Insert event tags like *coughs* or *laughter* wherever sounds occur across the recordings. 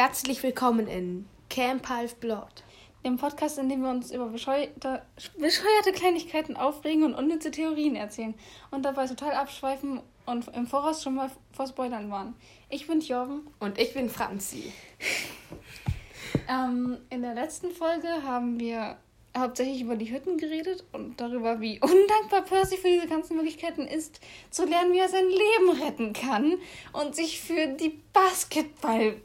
Herzlich willkommen in Camp Half Blood. Dem Podcast, in dem wir uns über bescheuerte, bescheuerte Kleinigkeiten aufregen und unnütze Theorien erzählen und dabei total abschweifen und im Voraus schon mal vor Spoilern waren. Ich bin Jorgen. Und ich bin Franzi. *laughs* ähm, in der letzten Folge haben wir hauptsächlich über die Hütten geredet und darüber, wie *laughs* undankbar Percy für diese ganzen Möglichkeiten ist, zu lernen, wie er sein Leben retten kann und sich für die Basketball-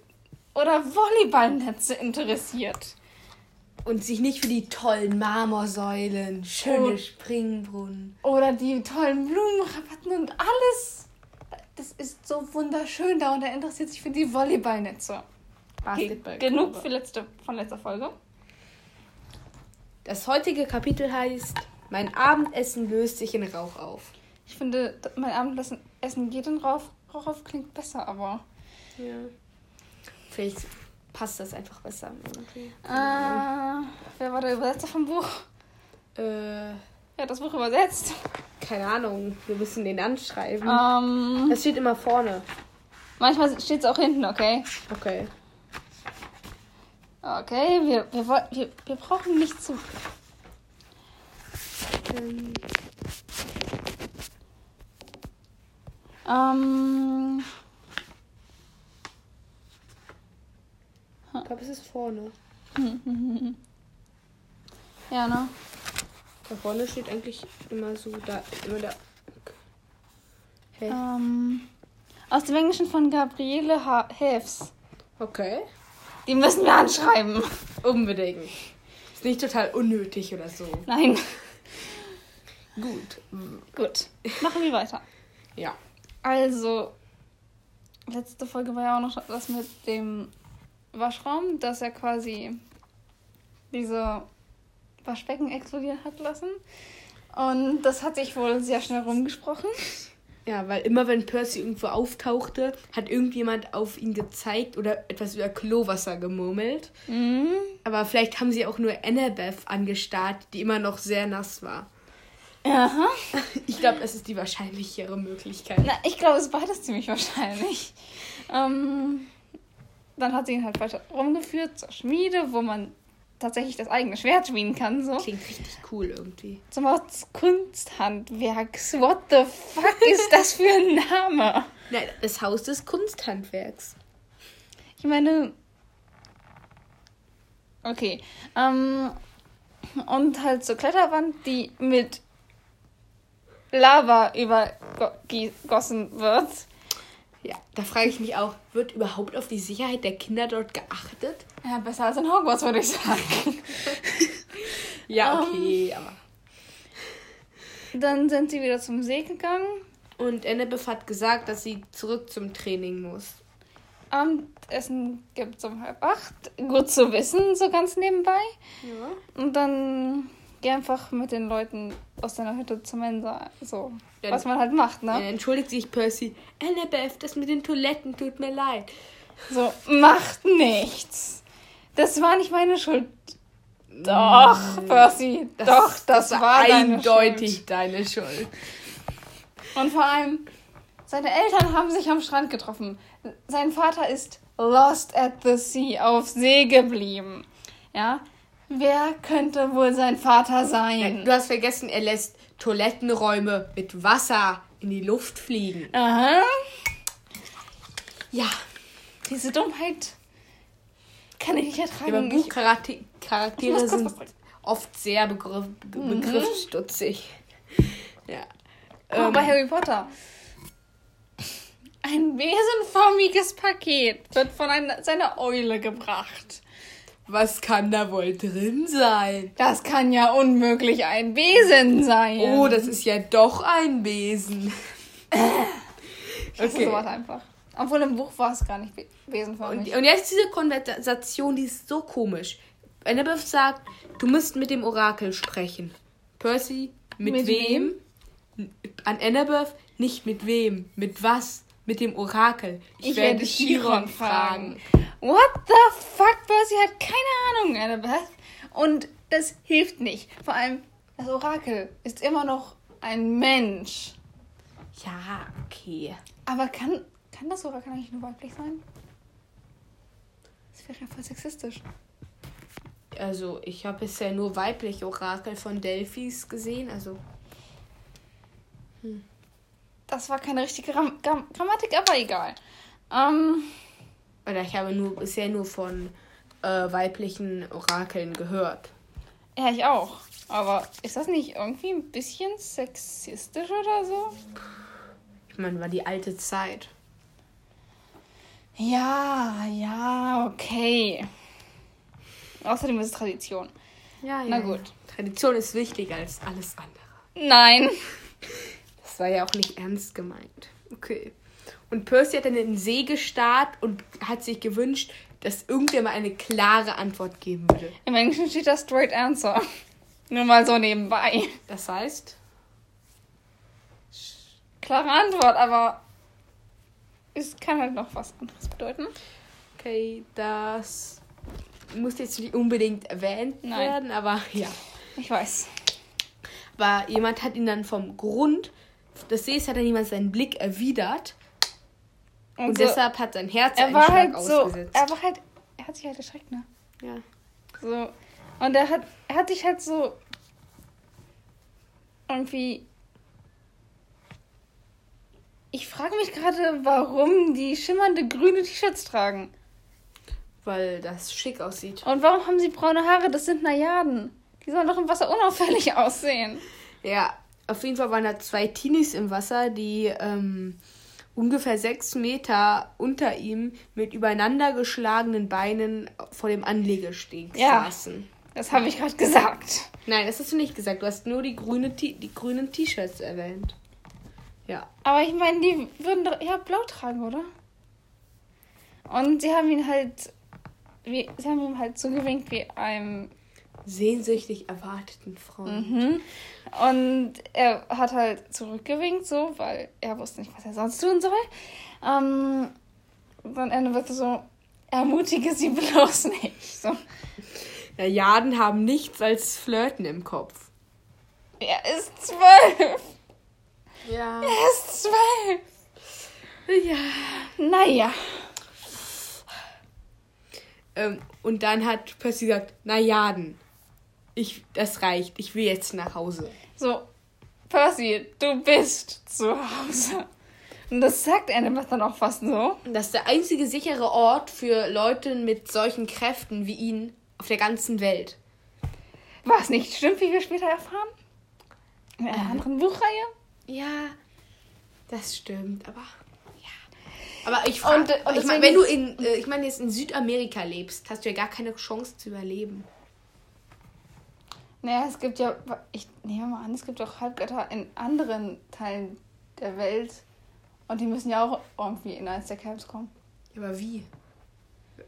oder Volleyballnetze interessiert. Und sich nicht für die tollen Marmorsäulen, schöne und, Springbrunnen. Oder die tollen Blumenrabatten und alles. Das ist so wunderschön da und er interessiert sich für die Volleyballnetze. Basketball. Okay, genug für letzte, von letzter Folge. Das heutige Kapitel heißt Mein Abendessen löst sich in Rauch auf. Ich finde, mein Abendessen geht in Rauch, Rauch auf, klingt besser, aber. Ja. Vielleicht passt das einfach besser. Okay. Äh, wer war der Übersetzer vom Buch? Äh. Wer hat das Buch übersetzt? Keine Ahnung. Wir müssen den anschreiben. Ähm. das steht immer vorne. Manchmal steht es auch hinten, okay? Okay. Okay, wir, wir, wir, wir brauchen nicht zu. Ähm. Ähm. Ich glaube, es ist vorne. *laughs* ja, ne? Da vorne steht eigentlich immer so da, immer da. Hey. Ähm, aus dem Englischen von Gabriele ha Hefs. Okay. Die müssen wir anschreiben. *laughs* Unbedingt. Ist nicht total unnötig oder so. Nein. *laughs* Gut. Gut. Machen wir weiter. Ja. Also, letzte Folge war ja auch noch das mit dem Waschraum, dass er quasi diese Waschbecken explodieren hat lassen. Und das hat sich wohl sehr schnell rumgesprochen. Ja, weil immer wenn Percy irgendwo auftauchte, hat irgendjemand auf ihn gezeigt oder etwas über Klowasser gemurmelt. Mhm. Aber vielleicht haben sie auch nur Annabeth angestarrt, die immer noch sehr nass war. Aha. *laughs* Ich glaube, das ist die wahrscheinlichere Möglichkeit. Na, ich glaube, es ist beides ziemlich wahrscheinlich. *laughs* ähm, dann hat sie ihn halt weiter rumgeführt zur Schmiede, wo man tatsächlich das eigene Schwert schmieden kann. So. Klingt richtig cool irgendwie. Zum Kunsthandwerks. What the fuck ist das für ein Name? Nein, das Haus des Kunsthandwerks. Ich meine. Okay. Ähm, und halt so Kletterwand, die mit Lava übergossen wird. Ja, da frage ich mich auch, wird überhaupt auf die Sicherheit der Kinder dort geachtet? Ja, besser als in Hogwarts, würde ich sagen. *laughs* ja, okay, um, aber. Dann sind sie wieder zum See gegangen. Und Annabeth hat gesagt, dass sie zurück zum Training muss. Abendessen gibt es um halb acht. Gut zu wissen, so ganz nebenbei. Ja. Und dann geh einfach mit den Leuten aus deiner Hütte zur Mensa. So, ja, was man halt macht, ne? Ja, entschuldigt sich Percy. Annabeth, das mit den Toiletten tut mir leid. So, macht nichts. Das war nicht meine Schuld. Doch, Percy, das, doch, das, das war eindeutig deine Schuld. deine Schuld. Und vor allem, seine Eltern haben sich am Strand getroffen. Sein Vater ist lost at the sea auf See geblieben. Ja, Wer könnte wohl sein Vater sein? Du hast vergessen, er lässt Toilettenräume mit Wasser in die Luft fliegen. Aha. Ja. Diese Dummheit kann ich nicht ertragen. Aber Buchcharaktere sind oft sehr begriff, mhm. begriffsstutzig. Ja. Oh, ähm, bei Harry Potter. Ein besenförmiges Paket wird von einer, seiner Eule gebracht. Was kann da wohl drin sein? Das kann ja unmöglich ein Besen sein. Oh, das ist ja doch ein Besen. okay. sowas einfach. Obwohl im Buch war es gar nicht besenförmig. Und, und jetzt diese Konversation, die ist so komisch. Annabeth sagt, du musst mit dem Orakel sprechen. Percy, mit, mit wem? wem? An Annabeth, nicht mit wem. Mit was? Mit dem Orakel. Ich, ich werde Chiron fragen. fragen. What the fuck? Percy hat keine Ahnung, Annabeth. Und das hilft nicht. Vor allem, das Orakel ist immer noch ein Mensch. Ja, okay. Aber kann, kann das Orakel eigentlich nur weiblich sein? Das wäre ja voll sexistisch. Also, ich habe bisher nur weibliche Orakel von Delphis gesehen. Also, Das war keine richtige Gram Gram Grammatik, aber egal. Ähm, oder ich habe nur bisher nur von äh, weiblichen Orakeln gehört. ja, ich auch. Aber ist das nicht irgendwie ein bisschen sexistisch oder so? Ich meine, war die alte Zeit. Ja, ja, okay. Außerdem ist es Tradition. Ja, Na gut. Tradition ist wichtiger als alles andere. Nein. Das war ja auch nicht ernst gemeint. Okay. Und Percy hat dann in den See gestarrt und hat sich gewünscht, dass irgendwer mal eine klare Antwort geben würde. Im Englischen steht da Straight Answer. Nur mal so nebenbei. Das heißt, Klare Antwort, aber es kann halt noch was anderes bedeuten. okay, das muss jetzt nicht unbedingt erwähnt Nein. werden, aber ja. Ich weiß. Aber jemand hat ihn dann vom Grund des Sees hat dann jemand seinen Blick erwidert und, Und so, deshalb hat sein Herz er war halt so, ausgesetzt. er war halt, er hat sich halt erschreckt, ne? ja. So. Und er hat, er hat sich halt so irgendwie. Ich frage mich gerade, warum die schimmernde grüne T-Shirts tragen. Weil das schick aussieht. Und warum haben sie braune Haare? Das sind Najaden. Die sollen doch im Wasser unauffällig *laughs* aussehen. Ja, auf jeden Fall waren da zwei Teenies im Wasser, die ähm, ungefähr sechs Meter unter ihm mit übereinander geschlagenen Beinen vor dem Anlegesteg Ja. saßen. Das habe ich gerade gesagt. Nein, das hast du nicht gesagt. Du hast nur die, grüne die grünen T-Shirts erwähnt. Ja. Aber ich meine, die würden doch eher blau tragen, oder? Und sie haben ihn halt. Wie, sie haben ihm halt zugewinkt wie einem Sehnsüchtig erwarteten Freund. Mhm. Und er hat halt zurückgewinkt, so, weil er wusste nicht, was er sonst tun soll. Ähm, dann Ende wird so, ermutige sie *laughs* bloß nicht. So. Najaden haben nichts als Flirten im Kopf. Er ist zwölf. Ja. Er ist zwölf. Ja. Naja. Ähm, und dann hat Percy gesagt, Najaden, ich, das reicht. Ich will jetzt nach Hause. So, Percy, du bist zu Hause. Und das sagt Annabeth dann auch fast so. Das ist der einzige sichere Ort für Leute mit solchen Kräften wie ihn auf der ganzen Welt. Was nicht stimmt, wie wir später erfahren? In einer anderen Buchreihe? Ja, das stimmt, aber ja. Aber ich frage, äh, ich meine, wenn du in, äh, ich meine jetzt in Südamerika lebst, hast du ja gar keine Chance zu überleben. Naja, es gibt ja, ich nehme mal an, es gibt auch Halbgötter in anderen Teilen der Welt. Und die müssen ja auch irgendwie in eins der Camps kommen. Ja, aber wie?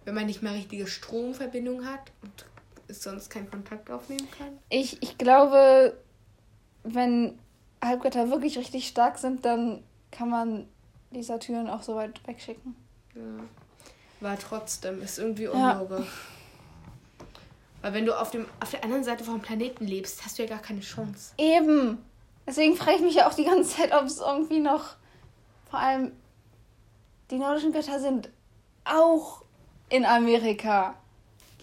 Wenn man nicht mal richtige Stromverbindung hat und sonst keinen Kontakt aufnehmen kann? Ich, ich glaube, wenn Halbgötter wirklich richtig stark sind, dann kann man die Satyren auch so weit wegschicken. Ja. War trotzdem, ist irgendwie Ja. Weil wenn du auf, dem, auf der anderen Seite vom Planeten lebst, hast du ja gar keine Chance. Eben. Deswegen frage ich mich ja auch die ganze Zeit, ob es irgendwie noch. Vor allem, die nordischen Götter sind auch in Amerika.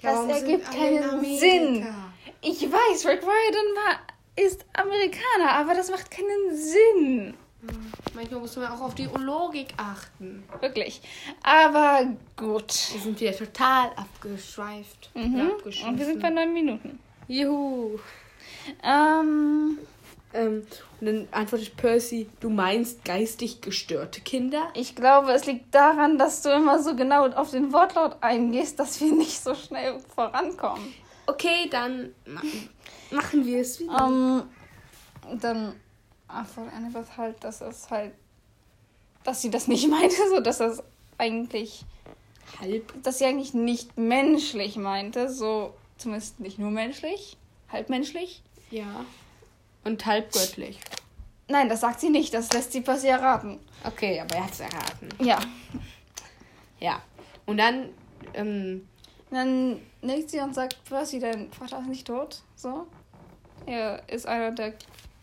Das warum sind ergibt keinen? Sinn. Ich weiß, Rick Riordan war, ist Amerikaner, aber das macht keinen Sinn. Manchmal muss man auch auf die Logik achten. Wirklich. Aber gut. Wir sind wieder total abgeschweift. Mhm. Und wir sind bei neun Minuten. Juhu. Ähm, Ähm, und dann antwortet Percy, du meinst geistig gestörte Kinder? ich glaube, es liegt daran, dass du immer so genau auf den Wortlaut eingehst, dass wir nicht so schnell vorankommen. Okay, dann ma machen wir es wieder. Ähm, dann antwortet Annabeth halt, dass es halt, dass sie das nicht *laughs* meinte, so dass das eigentlich, Halb. dass sie eigentlich nicht menschlich meinte, so zumindest nicht nur menschlich, halbmenschlich. Ja. Und halb göttlich. Nein, das sagt sie nicht, das lässt sie Percy erraten. Okay, aber er hat es erraten. Ja. Ja. Und dann, ähm, Dann nickt sie und sagt, Percy, dein Vater ist nicht tot. So. Er ist einer der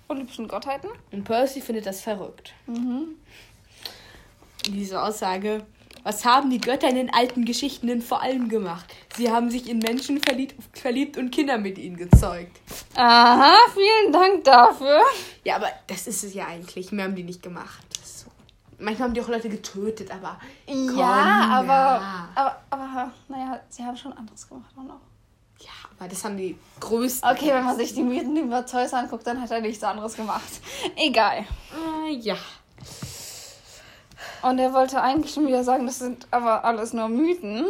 olympischen Gottheiten. und Percy findet das verrückt. Mhm. Diese Aussage. Was haben die Götter in den alten Geschichten denn vor allem gemacht? Sie haben sich in Menschen verliebt, verliebt und Kinder mit ihnen gezeugt. Aha, vielen Dank dafür. Ja, aber das ist es ja eigentlich. Mehr haben die nicht gemacht. So. Manchmal haben die auch Leute getötet, aber. Komm, ja, aber, ja. aber, aber, naja, sie haben schon anderes gemacht auch noch. Ja, aber das haben die größten. Okay, wenn man sich die Mythen über Zeus anguckt, dann hat er nichts anderes gemacht. Egal. Äh, ja. Und er wollte eigentlich schon wieder sagen, das sind aber alles nur Mythen.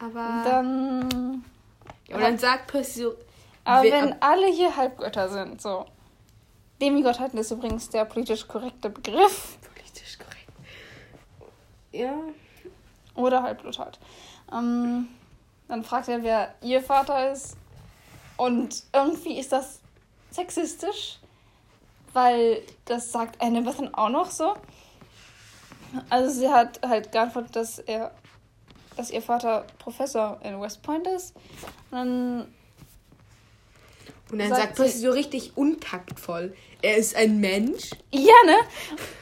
Aber. Dann. ja, und dann sagt Percy so. Aber wenn alle hier Halbgötter sind, so. Demigottheiten ist übrigens der politisch korrekte Begriff. Politisch korrekt. Ja. Oder Halbblut halt. Ähm, dann fragt er, wer ihr Vater ist. Und irgendwie ist das sexistisch, weil das sagt Annabeth dann auch noch so. Also sie hat halt geantwortet, dass er, dass ihr Vater Professor in West Point ist. Und dann, Und dann Sagt sagt Percy sie- so richtig untaktvoll. Er ist ein Mensch. ja, ne?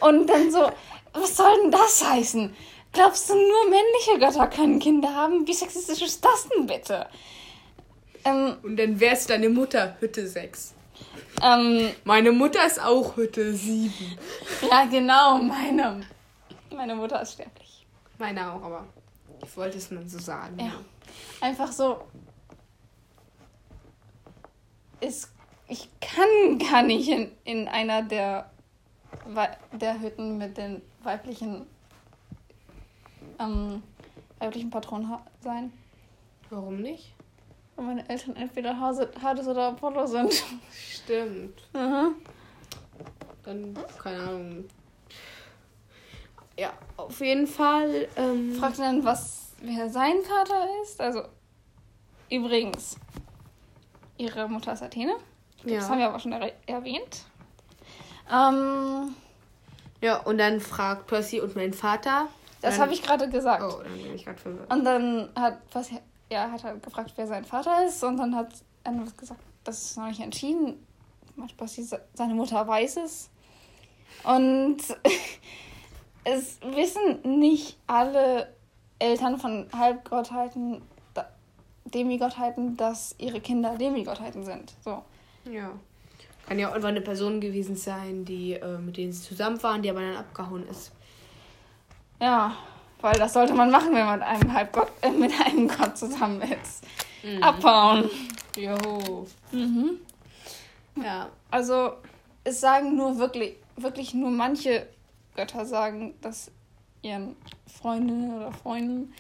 Und dann so, was soll denn das heißen? Glaubst du, nur männliche Götter können Kinder haben? Wie sexistisch ist das denn bitte? Ähm, Und dann wär's deine Mutter, Hütte 6. ähm, Meine Mutter ist auch Hütte 7. Ja, genau, meine. Meine Mutter ist sterblich. Meine auch, aber ich wollte es mal so sagen. Ja. Einfach so. Es, ich kann gar nicht in, in einer der, der Hütten mit den weiblichen, ähm, weiblichen Patronen ha- sein. Warum nicht? Weil meine Eltern entweder Hades oder Apollo sind. Stimmt. Mhm. Dann, keine Ahnung. Ja, auf jeden Fall. Ähm, Fragt dann, was, wer sein Vater ist. Also, übrigens, ihre Mutter ist Athene. Das haben ja. wir aber schon er erwähnt. Ähm, ja, und dann fragt Percy und mein Vater. Das habe ich gerade gesagt. Oh, dann bin ich gerade verwirrt. Und dann hat Percy, ja, hat halt gefragt, wer sein Vater ist. Und dann hat Annabeth gesagt, das ist noch nicht entschieden. Se- seine Mutter weiß es. Und *laughs* es wissen nicht alle Eltern von Halbgottheiten, Demigottheiten, dass ihre Kinder Demigottheiten sind. So. Ja. Kann ja auch einfach eine Person gewesen sein, die äh, mit denen sie zusammen waren, die aber dann abgehauen ist. Ja, weil das sollte man machen, wenn man mit einem Halbgott, äh, mit einem Gott zusammen ist. Abhauen. Jo. Mhm. Ja. Also, es sagen nur wirklich, wirklich nur manche Götter sagen, dass ihren Freundinnen oder Freunden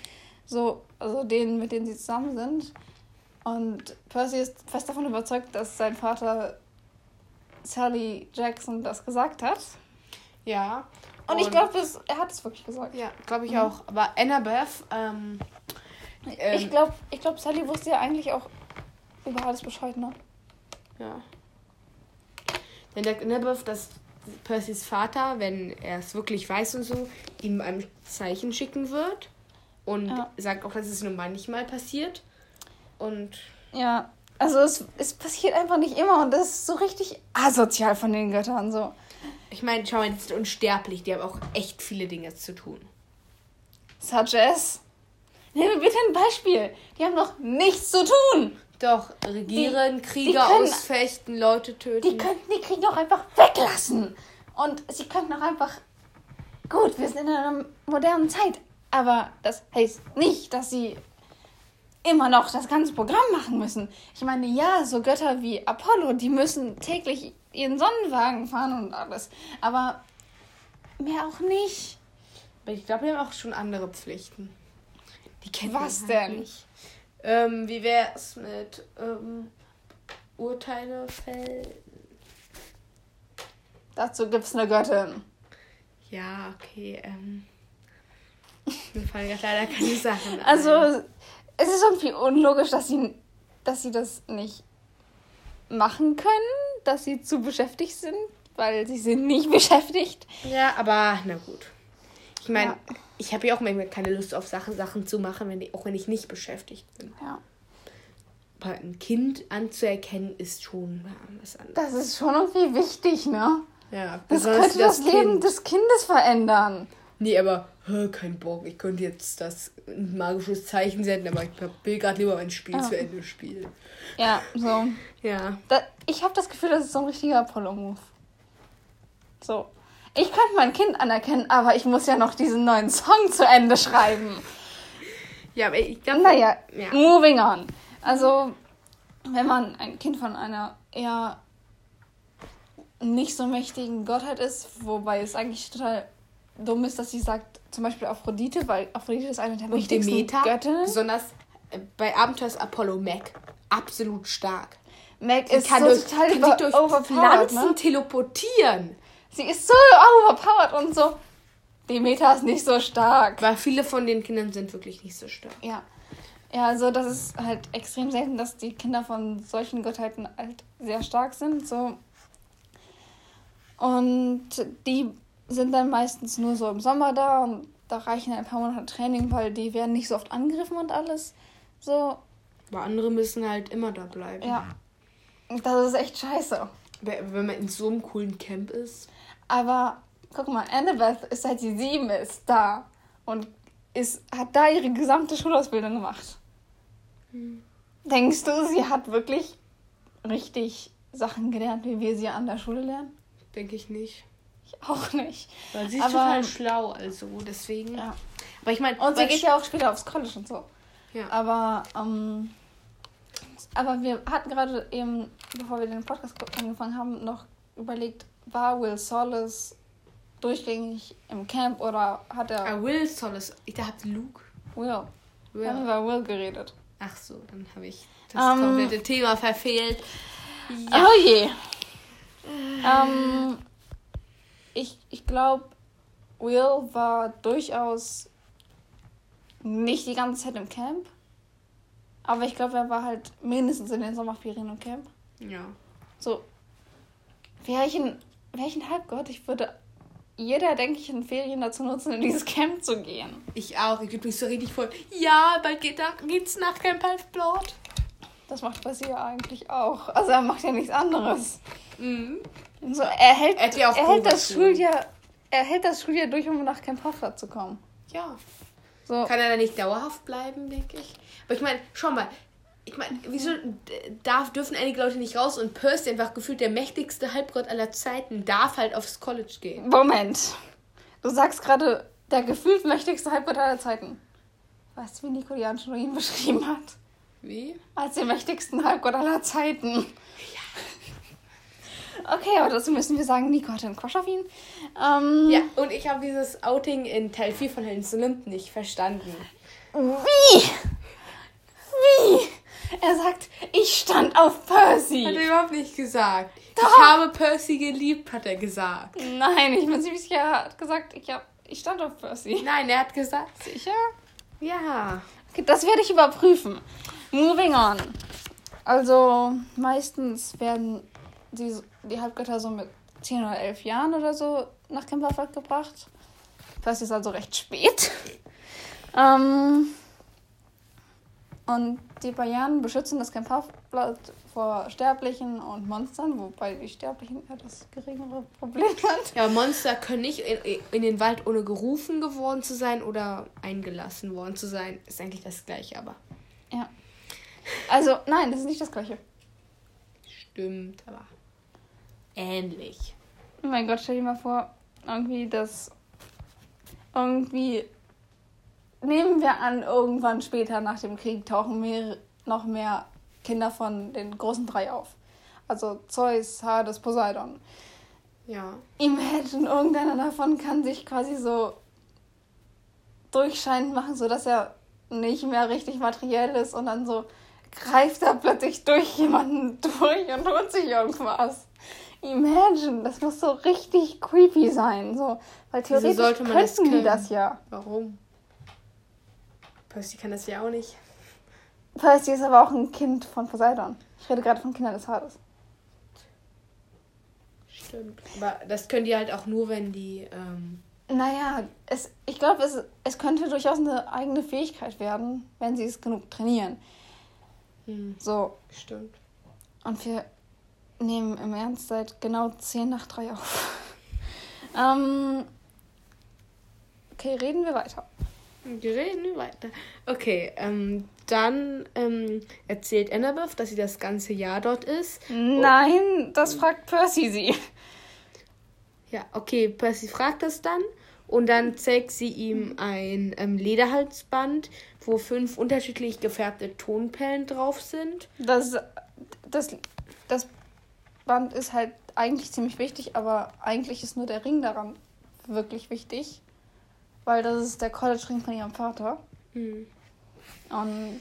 so, also denen, mit denen sie zusammen sind. Und Percy ist fest davon überzeugt, dass sein Vater Sally Jackson das gesagt hat. Ja. Und, ich glaube, er hat es wirklich gesagt. Ja, glaube ich Mhm. auch. Aber Annabeth, ähm, ähm, ich glaube, ich glaub, Sally wusste ja eigentlich auch über alles Bescheid, ne? Ja. Dann sagt Annabeth, dass Percys Vater, wenn er es wirklich weiß und so, ihm ein Zeichen schicken wird. Und Ja. sagt auch, dass es nur manchmal passiert. Und Ja, also es, es passiert einfach nicht immer und das ist so richtig asozial von den Göttern so. Ich meine, schau mal, die sind unsterblich. Die haben auch echt viele Dinge zu tun. Such as. Nimm mir bitte ein Beispiel. Die haben doch nichts zu tun. Doch, regieren, Kriege können- ausfechten, Leute töten. Die könnten die Krieg doch einfach weglassen. Und sie könnten auch einfach. Gut, wir sind in einer modernen Zeit. Aber das heißt nicht, dass sie immer noch das ganze Programm machen müssen. Ich meine, ja, so Götter wie Apollo, die müssen täglich ihren Sonnenwagen fahren und alles. Aber mehr auch nicht. Ich glaube, wir haben auch schon andere Pflichten. Die kennt Was man halt denn? nicht. Ähm, wie wäre es mit ähm, Urteile fällen? Dazu gibt's eine Göttin. Ja, okay. Ähm, mir fallen gerade leider keine *laughs* Sachen ein. Also, es ist irgendwie unlogisch, dass sie, dass sie das nicht machen können, dass sie zu beschäftigt sind, weil sie sind nicht *laughs* beschäftigt. Ja, aber na gut. Ich meine, Ja. ich habe ja auch manchmal keine Lust auf Sachen, Sachen zu machen, wenn ich, auch wenn ich nicht beschäftigt bin. Ja. Aber ein Kind anzuerkennen ist schon was anderes. Das ist schon irgendwie wichtig, ne? Ja, Das könnte das, Leben Kind. des Kindes verändern. Nee, aber hä, kein Bock. Ich könnte jetzt das ein magisches Zeichen senden, aber ich will gerade lieber mein Spiel Ah. zu Ende spielen. Ja, so. Ja. Da, ich habe das Gefühl, das ist so ein richtiger Apollo-Move. So. Ich könnte mein Kind anerkennen, aber ich muss ja noch diesen neuen Song zu Ende schreiben. Ja, aber ich glaube. Naja, Ja. moving on. Also, wenn man ein Kind von einer eher nicht so mächtigen Gottheit ist, wobei es eigentlich total dumm ist, dass sie sagt, zum Beispiel Aphrodite, weil Aphrodite ist eine der Und wichtigsten Demeter, Göttinnen. besonders äh, bei Abenteuers Apollo Mac, absolut stark. Meg Sie ist kann so durch, total kann über sich durch overpowered, Pflanzen ne? teleportieren. Sie ist so overpowered und so. Demeter ist nicht so stark. Weil viele von den Kindern sind wirklich nicht so stark. Ja. Ja, also das ist halt extrem selten, dass die Kinder von solchen Gottheiten halt sehr stark sind. So. Und die sind dann meistens nur so im Sommer da und da reichen ein paar Monate Training, weil die werden nicht so oft angegriffen und alles. So, Aber andere müssen halt immer da bleiben. ja. Das ist echt scheiße. Wenn man in so einem coolen Camp ist. Aber guck mal, Annabeth ist seit sie sieben ist da und ist, hat da ihre gesamte Schulausbildung gemacht. Denkst du, sie hat wirklich richtig Sachen gelernt, wie wir sie an der Schule lernen? Denke ich nicht. Ich auch nicht. Weil sie ist Aber- total schlau, also deswegen. Ja. Aber ich meine, Und sie geht ja auch später aufs College und so. Ja. Aber, ähm, aber wir hatten gerade eben, bevor wir den Podcast angefangen haben, noch überlegt, war Will Solis durchgängig im Camp oder hat er Ah, Will Solace. Ich dachte Luke. Will? Wir haben Will. über Will geredet. Ach so, dann habe ich das Ähm. komplette Thema verfehlt. Ja. Oh je. Ähm, ich ich glaube, Will war durchaus nicht die ganze Zeit im Camp. Aber ich glaube, er war halt mindestens in den Sommerferien im Camp. Ja. So, wäre ich ein, wär ich ein Halbgott, ich würde jeder erdenklichen Ferien dazu nutzen, in dieses Camp zu gehen. Ich auch. Ich würde mich so richtig voll. Ja, bald geht geht's nach Camp Half-Blood. Das macht Bassi ja eigentlich auch. Also er macht ja nichts anderes. Mhm. So, er hält, Er er hält das Probeschule. Schuljahr, er hält das Schuljahr durch, um nach Camp Half-Blood zu kommen. Ja. So, Kann er da nicht dauerhaft bleiben, denke ich. Aber ich meine, schau mal. Ich meine, wieso darf, dürfen einige Leute nicht raus und Percy, einfach gefühlt der mächtigste Halbgott aller Zeiten, darf halt aufs College gehen? Moment. Du sagst gerade, der gefühlt mächtigste Halbgott aller Zeiten. Weißt du, wie Nico Jan schon ihn *laughs* beschrieben hat? Wie? Als den mächtigsten Halbgott aller Zeiten. Okay, aber dazu müssen wir sagen, Nico hatte einen Crush auf ihn. Ähm, Ja, und ich habe dieses Outing in Teil 4 von Helens Olymp nicht verstanden. Wie? Wie? Er sagt, ich stand auf Hat er Percy. überhaupt nicht gesagt. Doch. Ich habe Percy geliebt, hat er gesagt. Nein, ich bin ziemlich sicher, er hat gesagt, ich, hab, ich stand auf Percy. Nein, er hat gesagt. Sicher? Ja. Okay, das werde ich überprüfen. Moving on. Also, meistens werden die, die Halbgötter so mit 10 oder 11 Jahren oder so nach Camperfeld gebracht. Das ist also recht spät. *laughs* Ähm, und die Bayern beschützen das Camperfeld vor Sterblichen und Monstern, wobei die Sterblichen ja das geringere Problem hat. Ja, Monster können nicht in, in den Wald ohne gerufen geworden zu sein oder eingelassen worden zu sein. Ist eigentlich das gleiche, aber. Ja. Also, nein, das ist nicht das gleiche. Stimmt, aber. Ähnlich. Oh mein Gott, stell dir mal vor, irgendwie das. Irgendwie. Nehmen wir an, irgendwann später nach dem Krieg tauchen mehr, noch mehr Kinder von den großen drei auf. Also Zeus, Hades, Poseidon. Ja. Imagine, irgendeiner davon kann sich quasi so durchscheinend machen, sodass er nicht mehr richtig materiell ist und dann so greift er plötzlich durch jemanden durch und holt sich irgendwas. Imagine, das muss so richtig creepy sein. So, weil Wieso theoretisch sollte man das könnten die das ja. Warum? Percy kann das ja auch nicht. Percy ist aber auch ein Kind von Poseidon. Ich rede gerade von Kindern des Hades. Stimmt. Aber das können die halt auch nur, wenn die. Ähm, Naja, es, ich glaube, es, es könnte durchaus eine eigene Fähigkeit werden, wenn sie es genug trainieren. Hm, So, stimmt. Und wir nehmen im Ernst seit genau 10 nach 3 auf. *laughs* ähm, Okay, reden wir weiter. Wir reden weiter. Okay, ähm, dann ähm, erzählt Annabeth, dass sie das ganze Jahr dort ist. Nein, das fragt Percy sie. Ja, okay, Percy fragt das dann und dann zeigt sie ihm ein ähm, Lederhalsband, wo fünf unterschiedlich gefärbte Tonperlen drauf sind. Das, das, das Band ist halt eigentlich ziemlich wichtig, aber eigentlich ist nur der Ring daran wirklich wichtig. Weil das ist der College-Ring von ihrem Vater. Hm. Und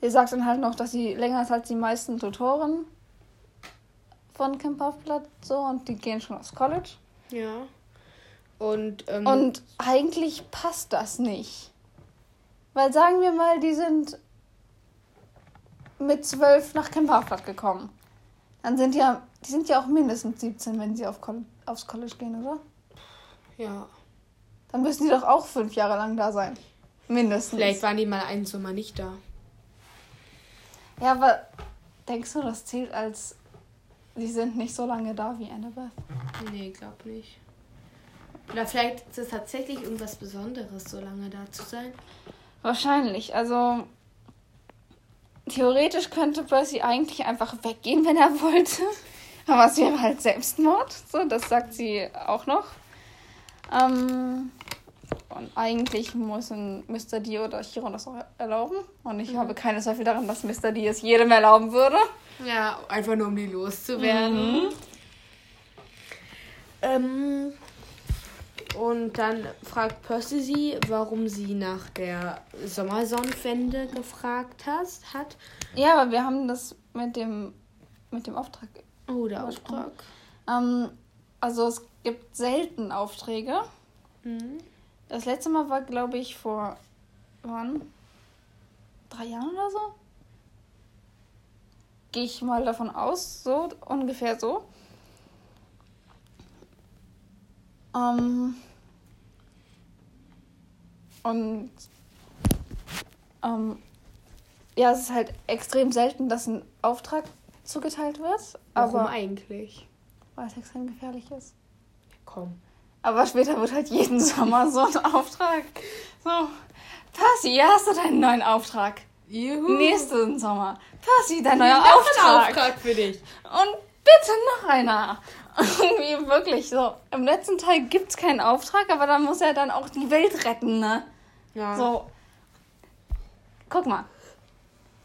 sie sagt dann halt noch, dass sie länger ist als die meisten Tutoren von Camp Half-Blood so und die gehen schon aufs College. Ja. Und, ähm, Und eigentlich passt das nicht. Weil sagen wir mal, die sind mit zwölf nach Camp Half-Blood gekommen. Dann sind ja, die sind ja auch mindestens 17, wenn sie auf Col aufs College gehen, oder? ja. Dann müssen die doch auch fünf Jahre lang da sein. Mindestens. Vielleicht waren die mal einen Sommer nicht da. Ja, aber denkst du, das zählt als, sie sind nicht so lange da wie Annabeth? Nee, glaub nicht. Oder vielleicht ist es tatsächlich irgendwas Besonderes, so lange da zu sein. Wahrscheinlich. Also theoretisch könnte Percy eigentlich einfach weggehen, wenn er wollte. *laughs* Aber es wäre halt Selbstmord. So, das sagt sie auch noch. Ähm, und eigentlich müssen Mr. D oder Chiron das auch erlauben. Und ich habe keine Zweifel daran, dass Mr. D es jedem erlauben würde. Ja, einfach nur um die loszuwerden. Ähm, und dann fragt Percy sie, warum sie nach der Sommersonnenwende gefragt hast, hat. Ja, aber wir haben das mit dem, mit dem Auftrag. Oh, der. Auftrag. Ähm, also es gibt selten Aufträge. Mhm. Das letzte Mal war, glaube ich, vor wann? Drei Jahren oder so? Gehe ich mal davon aus, so ungefähr so. Ähm, und ähm, ja, es ist halt extrem selten, dass ein Auftrag zugeteilt wird, Warum aber eigentlich? weil es extrem gefährlich ist. Komm. Aber später wird halt jeden *laughs* Sommer so ein Auftrag. So, Percy, hier hast du deinen neuen Auftrag. Juhu. Nächsten Sommer. Percy, dein neuer Noch ein Auftrag. Auftrag für dich. Und bitte noch einer. *laughs* Irgendwie wirklich so. Im letzten Teil gibt es keinen Auftrag, aber dann muss er dann auch die Welt retten, ne? Ja. So. Guck mal.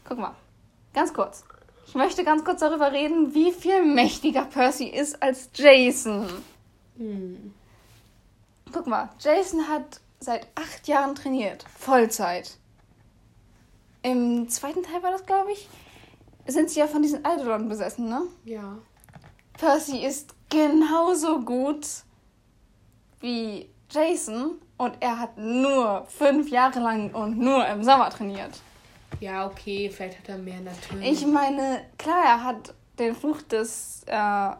Guck mal. Ganz kurz. Ich möchte ganz kurz darüber reden, wie viel mächtiger Percy ist als Jason. Hm. Guck mal, Jason hat seit acht Jahren trainiert. Vollzeit. Im zweiten Teil war das, glaube ich, sind sie ja von diesen Eidolon besessen, ne? Ja. Percy ist genauso gut wie Jason und er hat nur fünf Jahre lang und nur im Sommer trainiert. Ja, okay, vielleicht hat er mehr natürlich. Ich meine, klar, er hat den Fluch des äh,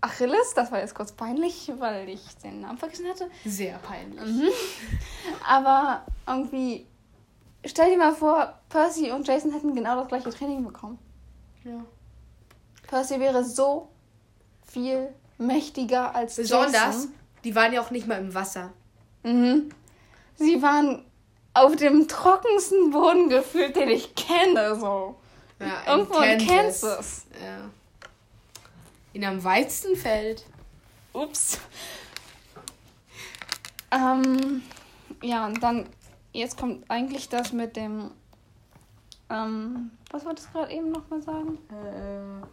Achilles, das war jetzt kurz peinlich, weil ich den Namen vergessen hatte. Sehr peinlich. Mhm. Aber irgendwie, stell dir mal vor, Percy und Jason hätten genau das gleiche Training bekommen. Ja. Percy wäre so viel mächtiger als Besonders, Jason. die waren ja auch nicht mal im Wasser. Mhm. Sie waren auf dem trockensten Boden gefühlt, den ich kenne, so. Ja, Irgendwo in Kansas. Ja. In einem Weizenfeld. Ups. Ähm, ja, und dann, jetzt kommt eigentlich das mit dem, ähm, was wolltest du gerade eben nochmal sagen? Äh,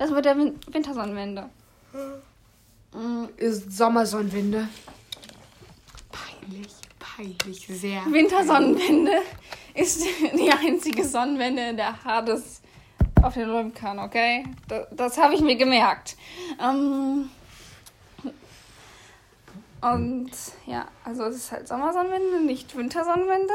Das mit der Win Wintersonnenwende. Mhm. ist Sommersonnenwinde. Peinlich, peinlich, sehr. Wintersonnenwende ist die einzige Sonnenwende, in der Hades auf den räumen kann, okay? Das, das habe ich mir gemerkt. Ähm, und ja, also es ist halt Sommersonnenwende, nicht Wintersonnenwende.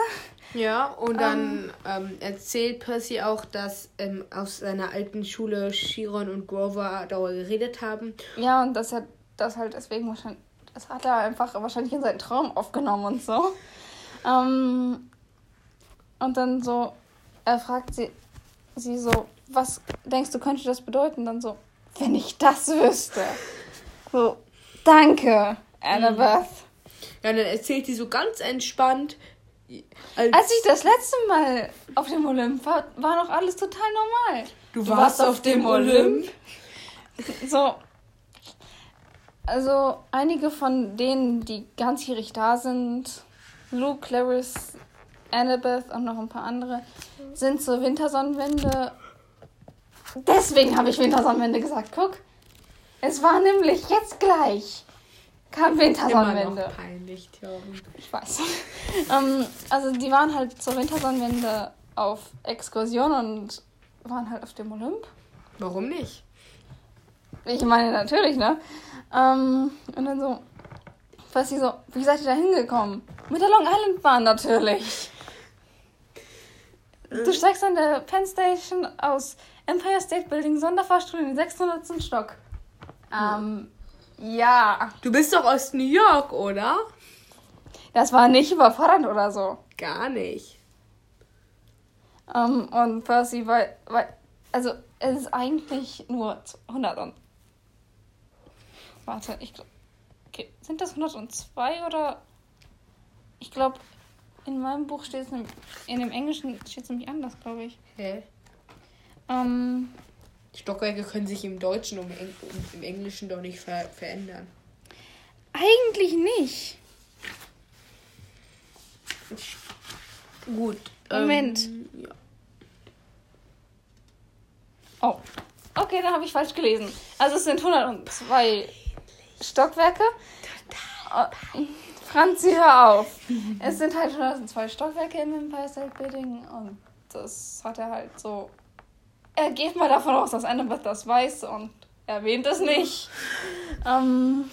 Ja, und dann ähm, erzählt Percy auch, dass ähm, aus seiner alten Schule Chiron und Grover darüber geredet haben. Ja, und das hat das halt deswegen wahrscheinlich, das hat er einfach wahrscheinlich in seinen Traum aufgenommen und so. Ähm, und dann so, er fragt sie, sie so, was denkst du, könnte das bedeuten? Dann so, wenn ich das wüsste. So, danke. Annabeth. Ja, und dann erzählt sie so ganz entspannt. Als, Als ich das letzte Mal auf dem Olymp war, war noch alles total normal. du, warst auf dem Olymp. So. Also, einige von denen, die ganzjährig da sind, Luke, Clarice, Annabeth und noch ein paar andere, sind zur Wintersonnenwende. Deswegen habe ich Wintersonnenwende gesagt. Guck, es war nämlich jetzt gleich. Kam Immer Wintersonnenwende. noch peinlich, Thorben. Ich weiß. ähm, also die waren halt zur Wintersonnenwende auf Exkursion und waren halt auf dem Olymp. Warum nicht? Ich meine natürlich, ne? Ähm, und dann so, was sie so, wie seid ihr da hingekommen? Mit der Long Island Bahn natürlich. Du steigst an der Penn Station aus Empire State Building Sonderfahrstuhl in den 600. Stock. Ähm, ja. Du bist doch aus New York, oder? Das war nicht überfordernd oder so. Gar nicht. Ähm, und Percy war, war, also es ist eigentlich nur 100 und, warte, ich glaub, okay, sind das 102 oder, ich glaube, in meinem Buch steht es, in dem Englischen steht es nämlich anders, glaube ich. Hä? Ähm, Stockwerke können sich im Deutschen und im, Englischen doch nicht ver verändern. eigentlich nicht. Gut. Moment. Ähm, ja. Oh, okay, dann habe ich falsch gelesen. Also es sind 102 Stockwerke. Oh, Franzi, hör auf. es sind halt 102 Stockwerke im Empire State Building und das hat er halt so. Er geht mal davon aus, dass Annabeth das weiß und erwähnt es nicht. *laughs* Ähm,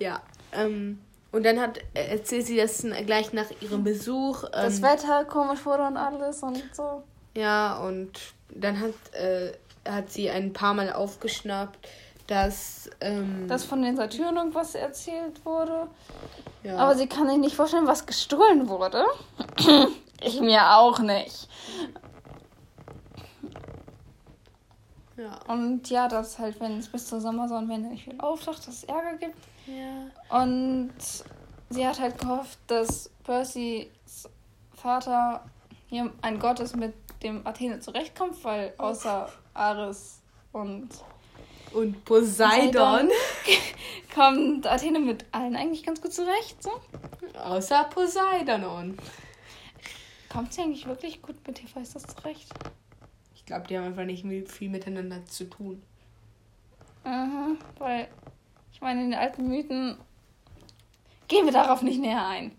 Ja. Ähm, und dann hat äh, erzählt sie das gleich nach ihrem Besuch. Ähm, das Wetter komisch wurde und alles und so. Ja, und dann hat, äh, hat sie ein paar Mal aufgeschnappt, dass. Ähm, Dass von den Satyren irgendwas erzählt wurde. ja, Aber sie kann sich nicht vorstellen, was gestohlen wurde. *clears throat* ich mir auch nicht. Ja. Und ja, dass halt, wenn es bis zur Sommersonnenwende nicht viel auftaucht, dass es Ärger gibt. ja. Und sie hat halt gehofft, dass Percys Vater hier ein Gott ist, mit dem Athene zurechtkommt, weil außer Ares und Und Poseidon. *laughs* kommt Athene mit allen eigentlich ganz gut zurecht. So. Außer Poseidon. Kommt sie eigentlich wirklich gut mit Hephaistos zurecht? Ich glaube, die haben einfach nicht viel miteinander zu tun. Aha, weil ich meine, in den alten Mythen gehen wir darauf nicht näher ein.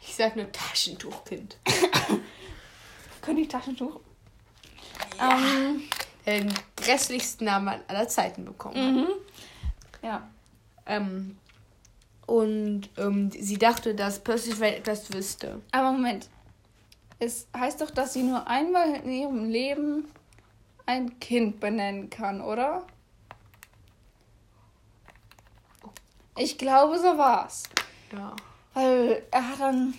Ich sag nur Taschentuchkind. *coughs* König Taschentuch. Ähm, Den grässlichsten Namen aller Zeiten bekommen. mhm. Ja. Ähm, und ähm, sie dachte, dass Percy vielleicht etwas wüsste. Aber Moment. Es heißt doch, dass sie nur einmal in ihrem Leben ein Kind benennen kann, oder? Ich glaube, so war's. Ja. Weil er hat dann.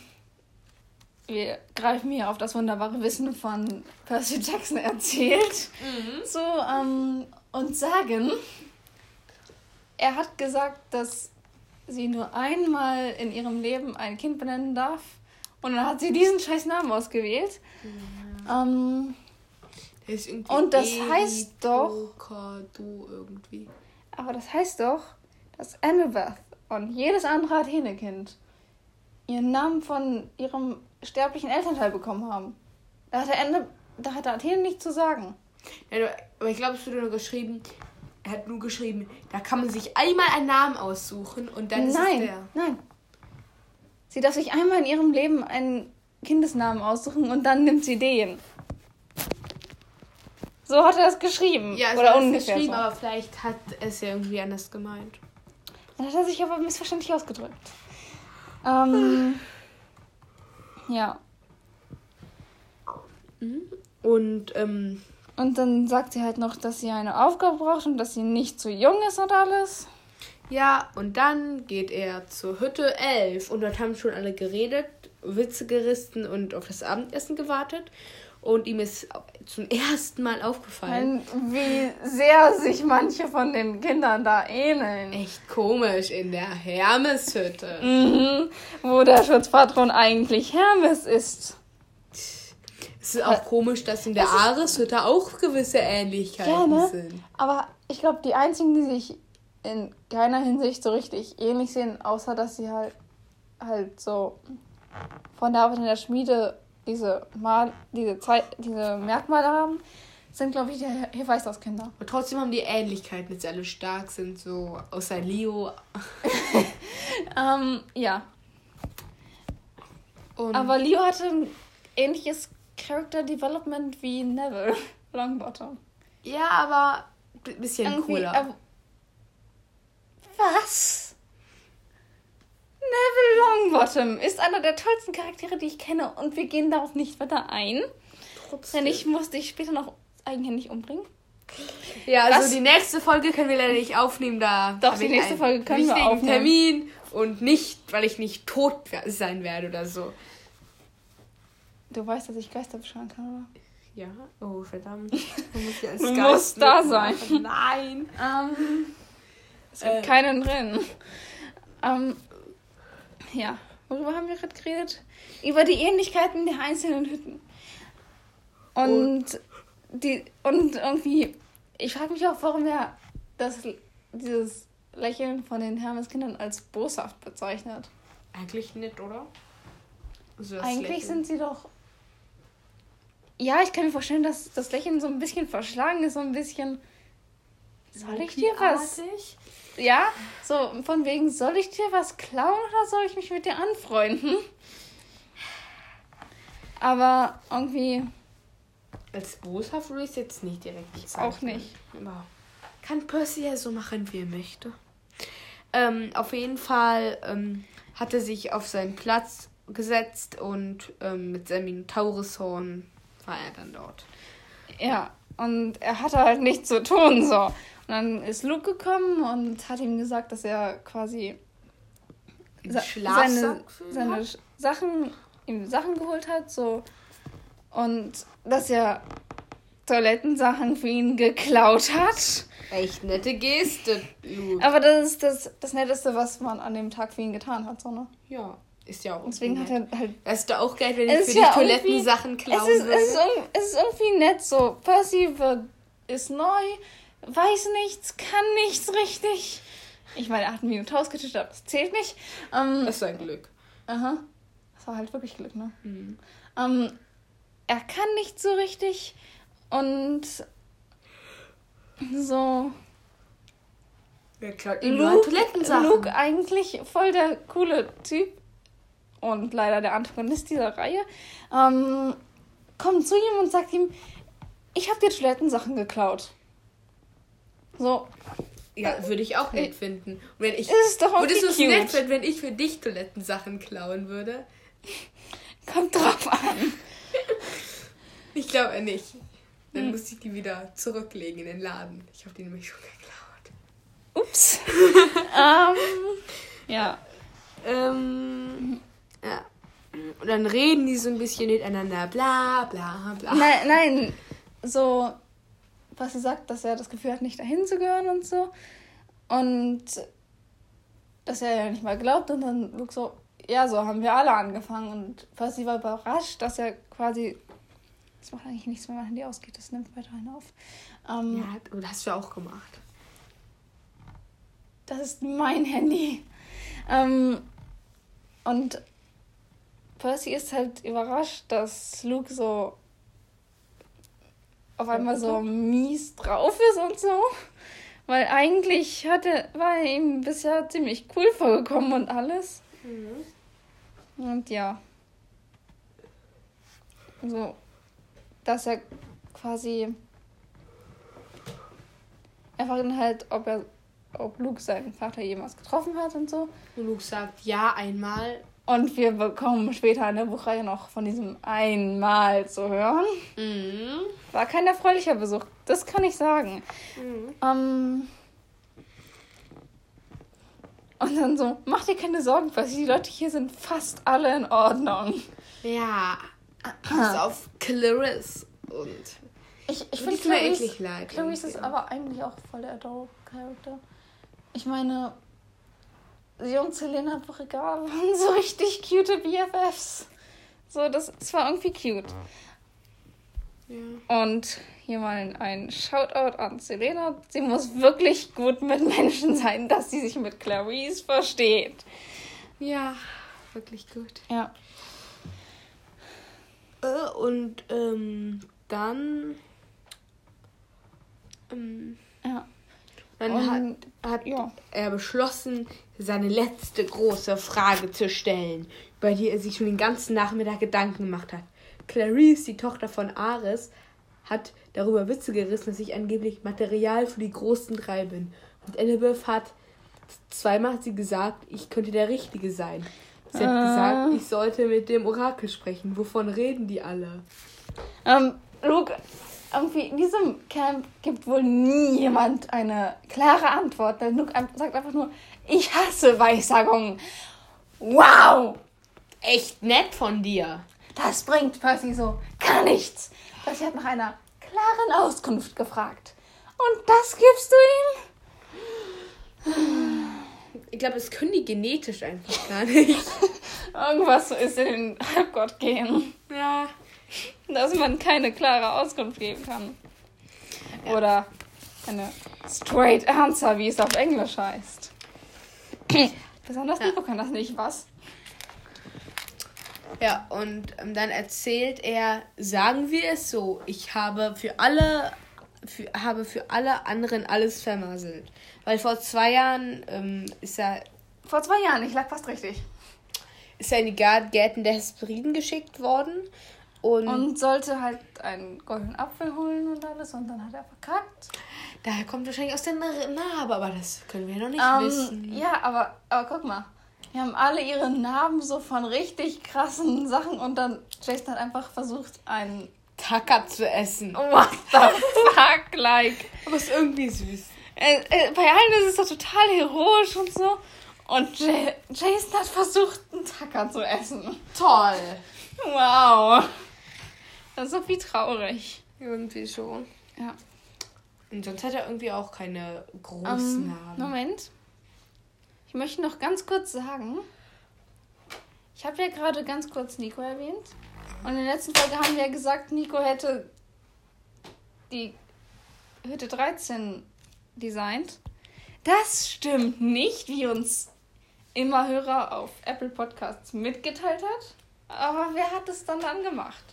Wir greifen hier auf das wunderbare Wissen von Percy Jackson erzählt. So, ähm, und sagen, er hat gesagt, dass sie nur einmal in ihrem Leben ein Kind benennen darf. Und dann hat sie diesen scheiß Namen ausgewählt. Ähm, Der ist irgendwie Und das heißt doch- Evocado irgendwie. aber das heißt doch, dass Annabeth und jedes andere Athene-Kind ihren Namen von ihrem sterblichen Elternteil bekommen haben. Da hatte, Anne, da hatte Athene nichts zu sagen. Ja, aber ich glaube, es wurde nur geschrieben, er hat nur geschrieben, da kann man sich einmal einen Namen aussuchen und dann ist es nein, der. nein. Sie darf sich einmal in ihrem Leben einen Kindesnamen aussuchen und dann nimmt sie den. So hat er das geschrieben. Ja, es Oder ungefähr geschrieben, so. aber vielleicht hat es ja irgendwie anders gemeint. Dann hat er sich aber missverständlich ausgedrückt. Ähm, ja. Und ähm, Und dann sagt sie halt noch, dass sie eine Aufgabe braucht und dass sie nicht zu jung ist und alles. ja, und dann geht er zur Hütte 11 und dort haben schon alle geredet Witze gerissen und auf das Abendessen gewartet. Und ihm ist zum ersten Mal aufgefallen. Wie sehr sich manche von den Kindern da ähneln. Echt komisch in der Hermeshütte. Mhm, wo der Schutzpatron eigentlich Hermes ist. Es ist auch komisch, dass in der Areshütte auch gewisse Ähnlichkeiten Ja, ne? sind. Aber ich glaube, die einzigen, die sich in keiner Hinsicht so richtig ähnlich sehen, außer dass sie halt halt so von der Arbeit in der Schmiede diese Mal diese Zeit diese Merkmale haben, sind glaube ich die Hefeistauskinder. Und trotzdem haben die Ähnlichkeiten, dass sie alle stark sind, so außer Leo. *laughs* Ähm, ja. Und Aber Leo hatte ein ähnliches Character Development wie Neville *laughs* Longbottom. ja, aber ein bisschen Irgendwie, cooler. er- was? Neville Longbottom ist einer der tollsten Charaktere, die ich kenne und wir gehen darauf nicht weiter ein. Trotzdem. Denn ich muss dich später noch eigenhändig umbringen. Ja, also Was? die nächste Folge können wir leider nicht aufnehmen, da Doch, die nächste Folge können wir aufnehmen. Termin und nicht, weil ich nicht tot sein werde oder so. Du weißt, dass ich Geister beschwören kann, oder? Ja, oh verdammt. *laughs* Man muss ja als Du musst da mitmachen. Nein. Ähm, es gibt Äh. keinen drin. Ähm, ja, worüber haben wir gerade geredet? Über die Ähnlichkeiten der einzelnen Hütten. Und die und irgendwie, ich frage mich auch, warum er das dieses Lächeln von den Hermeskindern als boshaft bezeichnet. Eigentlich nicht, oder? So das Eigentlich Lächeln. sind sie doch. Ja, ich kann mir vorstellen, dass das Lächeln so ein bisschen verschlagen ist, so ein bisschen. Soll ich dir was? Ja, so von wegen, soll ich dir was klauen oder soll ich mich mit dir anfreunden? Aber irgendwie Als boshaft würde ich es jetzt nicht direkt auch bezeichnen. nicht. Aber kann Percy ja so machen, wie er möchte. Ähm, auf jeden Fall ähm, hat er sich auf seinen Platz gesetzt und ähm, mit seinem Minotaurushorn war er dann dort. Ja, und er hatte halt nichts zu tun, so. Und dann ist Luke gekommen und hat ihm gesagt, dass er quasi sa- seine, seine Sachen, ihm Sachen geholt hat, so. Und dass er Toilettensachen für ihn geklaut hat. Echt nette Geste, Luke. Aber das ist das, das Netteste, was man an dem Tag für ihn getan hat, so, ne? Ja, ist ja auch. Deswegen hat er halt Das ist doch auch geil, wenn ich für ist die ja Toilettensachen klauen es ist, es, ist, es ist irgendwie nett so. Percy wird, ist neu, weiß nichts, kann nichts richtig. Ich meine, er hat einen Minotaurus getötet, aber das zählt nicht. Ähm, Das ist ein Glück. aha. Das war halt wirklich Glück, ne? Mhm. Ähm, er kann nicht so richtig und so. Nur an Luke, Toilettensachen? Luke eigentlich voll der coole Typ und leider der Antagonist dieser Reihe, ähm, kommt zu ihm und sagt ihm, ich habe dir Toilettensachen geklaut. So, Ja, würde ich auch nett finden. Und wenn ich, ist doch würdest irgendwie du es nett finden, wenn ich für dich Toilettensachen klauen würde? Kommt drauf an. Ich glaube nicht. Dann Hm. muss ich die wieder zurücklegen in den Laden. Ich habe die nämlich schon geklaut. Ups. *laughs* ähm, ja. Ähm, ja. Und dann reden die so ein bisschen miteinander, bla bla bla. Nein, nein, so, was sie sagt, dass er das Gefühl hat, nicht dahin zu gehören und so. Und dass er ja nicht mal glaubt und dann Luke so, ja, so haben wir alle angefangen. Und Percy war überrascht, dass er quasi, das macht eigentlich nichts, wenn mein Handy ausgeht, das nimmt weiterhin auf. Ähm, Ja, du hast du auch gemacht. Das ist mein Handy. Ähm, und Percy ist halt überrascht, dass Luke so auf einmal so mies drauf ist und so. Weil eigentlich hatte, war er ihm bisher ziemlich cool vorgekommen und alles. Und ja. So, dass er quasi. Ihn halt, ob er, ob Luke seinen Vater jemals getroffen hat und so. Und Luke sagt, ja, einmal. Und wir bekommen später in der Buchreihe noch von diesem einmal zu hören. Mhm. War kein erfreulicher Besuch, das kann ich sagen. Mhm. Ähm, Und dann so, mach dir keine Sorgen, Percy, die Leute hier sind fast alle in Ordnung. Ja. Pass auf Clarice und. Ich, ich finde mir eklig leid. Clarice ist aber eigentlich auch voll der Adore-Charakter. Ich meine, sie *laughs* und Selena Brigard waren so richtig cute BFFs. So, das, das war irgendwie cute. Ja. Und hier mal ein Shoutout an Selena. Sie muss wirklich gut mit Menschen sein, dass sie sich mit Clarice versteht. ja, wirklich gut. Ja. Äh, und ähm, dann. Ähm, Ja. Dann Und, hat, hat ja. er beschlossen, seine letzte große Frage zu stellen, über die er sich schon den ganzen Nachmittag Gedanken gemacht hat. Clarice, die Tochter von Ares, hat darüber Witze gerissen, dass ich angeblich Material für die großen drei bin. Und Annabeth hat zweimal hat sie gesagt, ich könnte der Richtige sein. Sie hat Ah. gesagt, ich sollte mit dem Orakel sprechen. Wovon reden die alle? Ähm, Luke, irgendwie in diesem Camp gibt wohl nie jemand eine klare Antwort. Denn Luke sagt einfach nur, ich hasse Weissagungen. Wow! Echt nett von dir. Das bringt Percy so gar nichts. Percy hat nach einer klaren Auskunft gefragt. Und das gibst du ihm? Ich glaube, das können die genetisch einfach gar nicht. *laughs* Irgendwas ist in den Halbgott gehen, ja. *laughs* dass man keine klare Auskunft geben kann. Oder eine straight answer, wie es auf Englisch heißt. *clears throat* Besonders Nico kann das nicht, was? Ja, und ähm, dann erzählt er, sagen wir es so, ich habe für alle, für, habe für alle anderen alles vermasselt. Weil vor zwei Jahren ähm, ist er, Vor zwei Jahren, ich lag fast richtig. ist er in die Gärten der Hesperiden geschickt worden. Und, Und sollte halt einen goldenen Apfel holen und alles und dann hat er verkackt. daher kommt wahrscheinlich aus der Narbe, aber das können wir noch nicht Ähm, wissen. ja, aber, aber guck mal. Wir haben alle ihre Namen so von richtig krassen Sachen und dann Jason hat einfach versucht, einen. Tacker zu essen. *laughs* What the fuck, like. Aber ist irgendwie süß. Äh, äh, bei allen ist es so total heroisch und so. Und Ja- Jason hat versucht, einen Tacker zu essen. Toll. Wow. Das ist so wie traurig. Irgendwie schon. Ja. Und sonst hat er irgendwie auch keine großen Ähm, Namen. Moment. Ich möchte noch ganz kurz sagen, ich habe ja gerade ganz kurz Nico erwähnt. Und in der letzten Folge haben wir ja gesagt, Nico hätte die Hütte 13 designt. Das stimmt nicht, wie uns immer Hörer auf Apple Podcasts mitgeteilt hat. Aber wer hat es dann dann gemacht?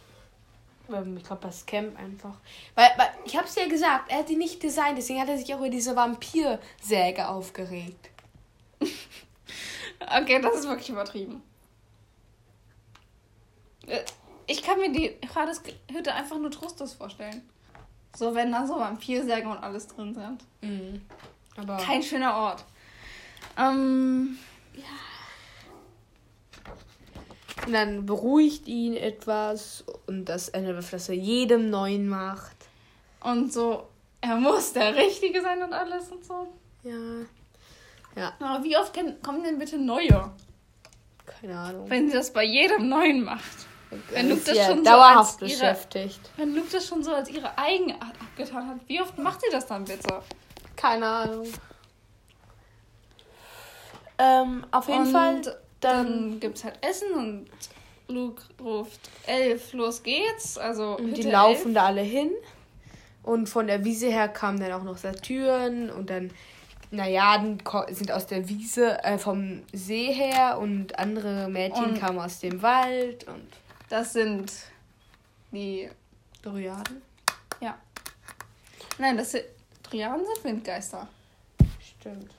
Ähm, Ich glaube, das Camp einfach. Weil, weil ich habe es ja gesagt, er hat die nicht designt, deswegen hat er sich auch über diese Vampirsäge aufgeregt. *laughs* Okay, das ist wirklich übertrieben. Äh, Ich kann mir die Hades Hütte einfach nur trostlos vorstellen. So, wenn da so Vampirsäge und alles drin sind. Mhm. Aber Kein schöner Ort. Ähm, und dann beruhigt ihn etwas und das Annabeth, das er jedem Neuen macht. und so, er muss der Richtige sein und alles und so. Ja, Aber wie oft kann- kommen denn bitte neue, keine Ahnung. wenn sie das bei jedem Neuen macht? Wenn Luke das ja schon so dauerhaft als ihre- beschäftigt. Wenn Luke das schon so als ihre Eigenart abgetan hat, wie oft macht sie das dann bitte? Keine Ahnung. Ähm, auf jeden und Fall dann, dann gibt's halt Essen und Luke ruft elf, los geht's. Also Und die Hütte laufen elf. da alle hin. Und von der Wiese her kamen dann auch noch Satyren und dann Najaden sind aus der Wiese, äh, vom See her und andere Mädchen Und- kamen aus dem Wald und Das sind die. Dryaden. Ja. Nein, das sind. Triaden sind Windgeister. Stimmt.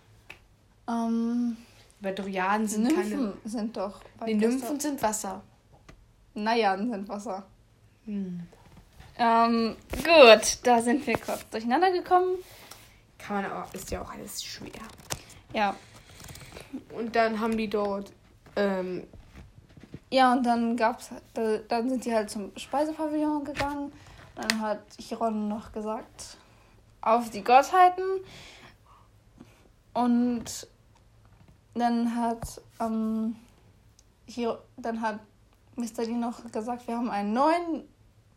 Ähm, Aber Dryaden sind Nymphen keine. sind doch. Die Nymphen sind Wasser. Najaden sind Wasser. Hm. Ähm, gut, da sind wir kurz durcheinander gekommen. Kann man aber, ist ja auch alles schwer. Ja. Und dann haben die dort, ähm, Ja, und dann gab's da, dann sind sie halt zum Speisepavillon gegangen. Dann hat Chiron noch gesagt, auf die Gottheiten. Und dann hat ähm, hier, dann hat Mr. D noch gesagt, wir haben einen neuen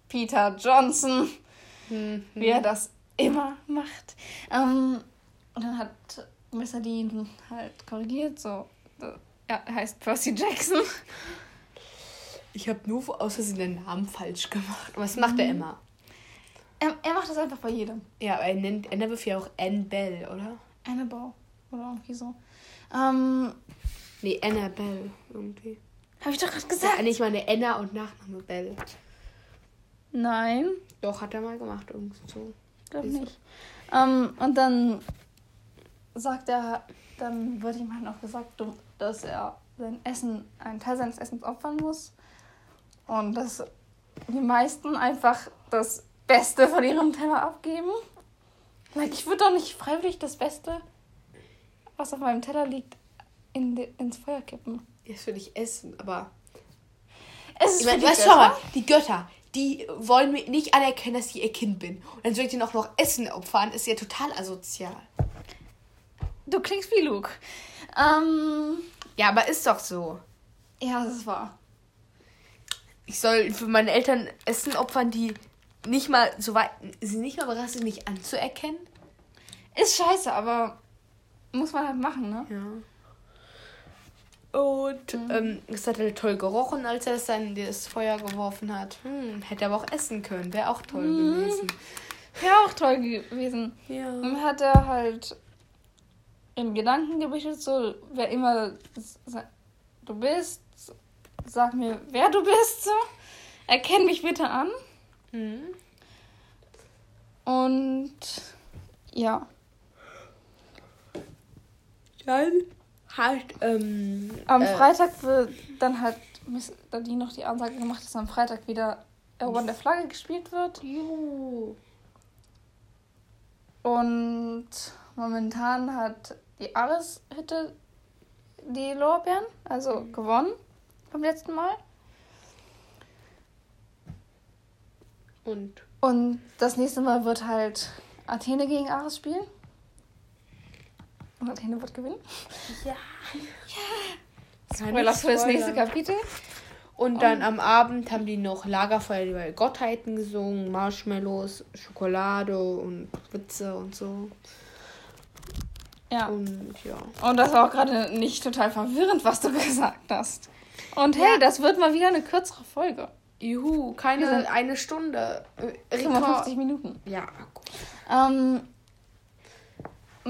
Peter Johnson, Mhm. wie er das immer macht. Ähm, und dann hat Mr. D ihn halt korrigiert, so, ja, er heißt Percy Jackson. Ich habe nur aus Versehen den Namen falsch gemacht. Aber das macht er immer. Er, er macht das einfach bei jedem. Ja, aber er nennt Annabeth ja auch Anne Bell, oder? Annabelle oder irgendwie so. Ähm, Nee, Annabelle irgendwie. Habe ich doch gerade Ja, gesagt. nicht meine Anna und Nachname Bell. Nein, Doch, hat er mal gemacht irgendwie so. glaube Wieso? nicht. Ähm, und dann sagt er, dann wird ihm halt noch gesagt, dass er sein Essen, einen Teil seines Essens opfern muss. Und dass die meisten einfach das Beste von ihrem Teller abgeben. Like, ich würde doch nicht freiwillig das Beste, was auf meinem Teller liegt, in de, ins Feuer kippen. Das würde ich essen, aber. Es ist Ich meine, für die weißt du, schau mal, die Götter, die wollen mir nicht anerkennen, dass ich ihr Kind bin. Und dann soll ich dir noch, noch Essen opfern, ist ja total asozial. Du klingst wie Luke. Ähm, Ja, aber ist doch so. ja, das ist wahr. Ich soll für meine Eltern Essen opfern, die nicht mal so weit, sie nicht mal bereit sind, mich anzuerkennen. Ist scheiße, aber muss man halt machen, ne? Ja. Und ähm, es hat halt toll gerochen, als er es dann in das Feuer geworfen hat. Hm, hätte aber auch essen können, wäre auch toll gewesen. Wäre auch toll gewesen. Ja. Dann hat er halt in Gedanken gebichtet, so, wer immer du bist, sag mir, wer du bist, so. Erkenn mich bitte an. Mhm. Und ja. Dann hat, ähm, Am äh, Freitag wird dann halt Miss Daddy noch die Ansage gemacht, dass am Freitag wieder Erobern der Flagge gespielt wird. Juhu. Und momentan hat die Ares-Hütte die Lorbeeren, also gewonnen beim letzten Mal. Und Und das nächste Mal wird halt Athene gegen Ares spielen. Und Athene wird gewinnen. ja. Spoiler für das nächste Kapitel. Und dann am Abend haben die noch Lagerfeuer über Gottheiten gesungen, Marshmallows, Schokolade und Witze und so. Ja. Und ja. Und das war auch gerade nicht total verwirrend, was du *laughs* gesagt hast. Und hey, Ja. das wird mal wieder eine kürzere Folge. Juhu, keine Wir sind- eine Stunde. Äh, 55 Minuten. Ja, gut. Ähm,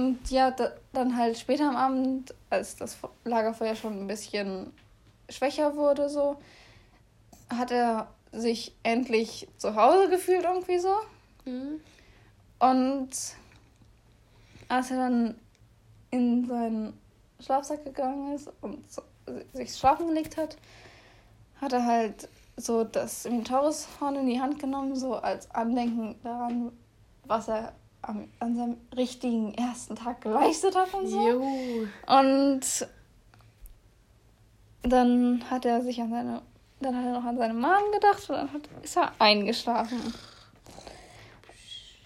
und ja, da, dann halt später am Abend, als das Lagerfeuer schon ein bisschen schwächer wurde, so, hat er sich endlich zu Hause gefühlt irgendwie so. Mhm. Und als er dann in seinen Schlafsack gegangen ist und sich schlafen gelegt hat, hat er halt so das Minotaurus-Horn in die Hand genommen, so als Andenken daran, was er am, an seinem richtigen ersten Tag geleistet hat und so. Juhu. Und dann hat er sich an seine, dann hat er noch an seine Mom gedacht und dann hat, ist er eingeschlafen.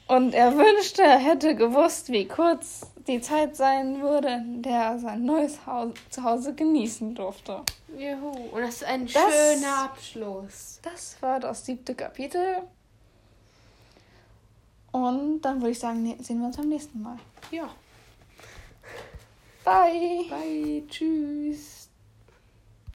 Und er wünschte, er hätte gewusst, wie kurz die Zeit sein würde, in der er sein neues Haus, Zuhause genießen durfte. Juhu. Und das ist ein Das- schöner Abschluss. Das war das siebte Kapitel. Und dann würde ich sagen, ne- sehen wir uns beim nächsten Mal. Ja. Bye! Bye. Tschüss.